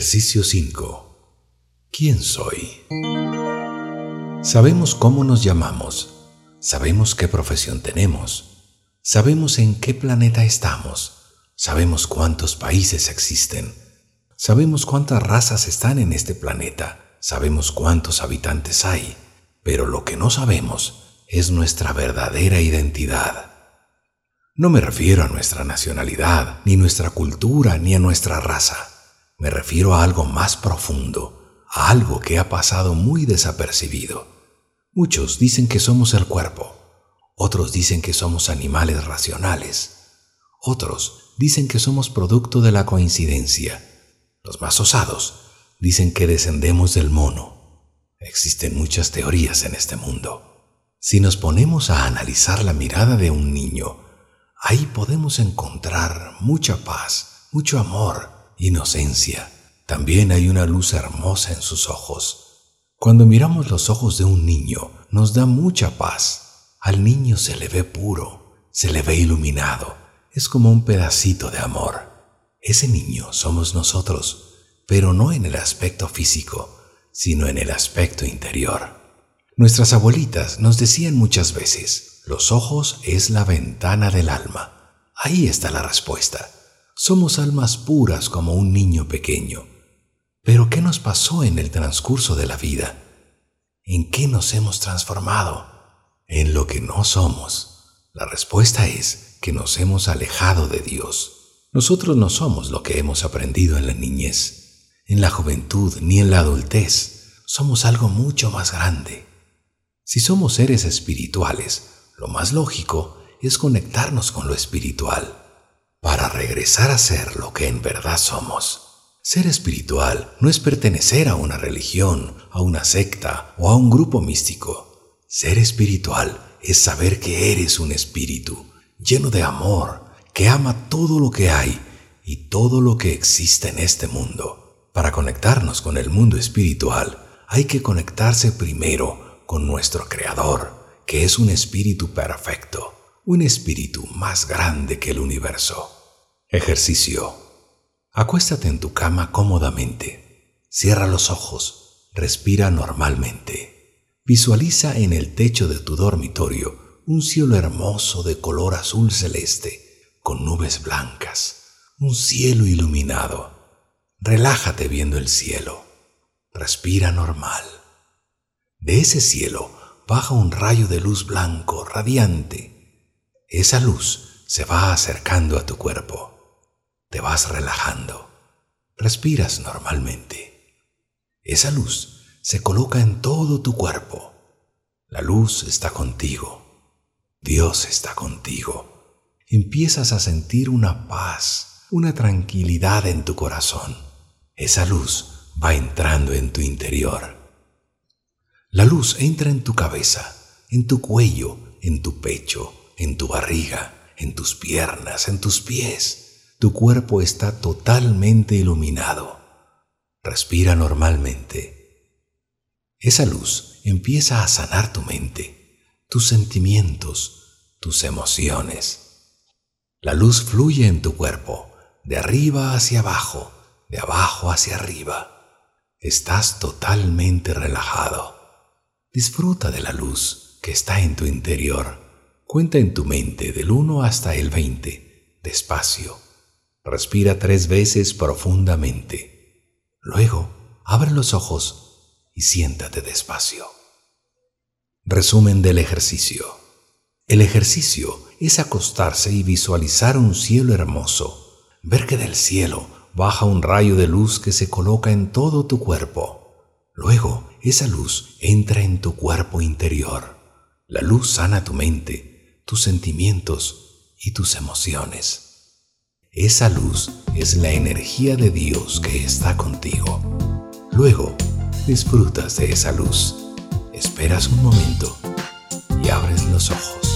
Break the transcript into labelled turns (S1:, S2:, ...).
S1: Ejercicio 5. ¿Quién soy? Sabemos cómo nos llamamos, sabemos qué profesión tenemos, sabemos en qué planeta estamos, sabemos cuántos países existen, sabemos cuántas razas están en este planeta, sabemos cuántos habitantes hay, pero lo que no sabemos es nuestra verdadera identidad. No me refiero a nuestra nacionalidad, ni nuestra cultura, ni a nuestra raza me refiero a algo más profundo, a algo que ha pasado muy desapercibido. Muchos dicen que somos el cuerpo, otros dicen que somos animales racionales, otros dicen que somos producto de la coincidencia. Los más osados dicen que descendemos del mono. Existen muchas teorías en este mundo. Si nos ponemos a analizar la mirada de un niño, ahí podemos encontrar mucha paz, mucho amor, inocencia. También hay una luz hermosa en sus ojos. Cuando miramos los ojos de un niño, nos da mucha paz. Al niño se le ve puro, se le ve iluminado. Es como un pedacito de amor. Ese niño somos nosotros, pero no en el aspecto físico, sino en el aspecto interior. Nuestras abuelitas nos decían muchas veces, los ojos es la ventana del alma. Ahí está la respuesta. Somos almas puras como un niño pequeño. Pero ¿qué nos pasó en el transcurso de la vida? ¿En qué nos hemos transformado? En lo que no somos. La respuesta es que nos hemos alejado de Dios. Nosotros no somos lo que hemos aprendido en la niñez, en la juventud ni en la adultez. Somos algo mucho más grande. Si somos seres espirituales, lo más lógico es conectarnos con lo espiritual para regresar a ser lo que en verdad somos. Ser espiritual no es pertenecer a una religión, a una secta o a un grupo místico. Ser espiritual es saber que eres un espíritu lleno de amor, que ama todo lo que hay y todo lo que existe en este mundo. Para conectarnos con el mundo espiritual, hay que conectarse primero con nuestro Creador, que es un espíritu perfecto un espíritu más grande que el universo. Ejercicio. Acuéstate en tu cama cómodamente. Cierra los ojos. Respira normalmente. Visualiza en el techo de tu dormitorio un cielo hermoso de color azul celeste, con nubes blancas, un cielo iluminado. Relájate viendo el cielo. Respira normal. De ese cielo baja un rayo de luz blanco, radiante, esa luz se va acercando a tu cuerpo. Te vas relajando. Respiras normalmente. Esa luz se coloca en todo tu cuerpo. La luz está contigo. Dios está contigo. Empiezas a sentir una paz, una tranquilidad en tu corazón. Esa luz va entrando en tu interior. La luz entra en tu cabeza, en tu cuello, en tu pecho, en tu barriga, en tus piernas, en tus pies. Tu cuerpo está totalmente iluminado. Respira normalmente. Esa luz empieza a sanar tu mente, tus sentimientos, tus emociones. La luz fluye en tu cuerpo, de arriba hacia abajo, de abajo hacia arriba. Estás totalmente relajado. Disfruta de la luz que está en tu interior Cuenta en tu mente del 1 hasta el 20, despacio. Respira tres veces profundamente. Luego, abre los ojos y siéntate despacio. Resumen del ejercicio. El ejercicio es acostarse y visualizar un cielo hermoso, ver que del cielo baja un rayo de luz que se coloca en todo tu cuerpo. Luego, esa luz entra en tu cuerpo interior. La luz sana tu mente tus sentimientos y tus emociones. Esa luz es la energía de Dios que está contigo. Luego, disfrutas de esa luz, esperas un momento y abres los ojos.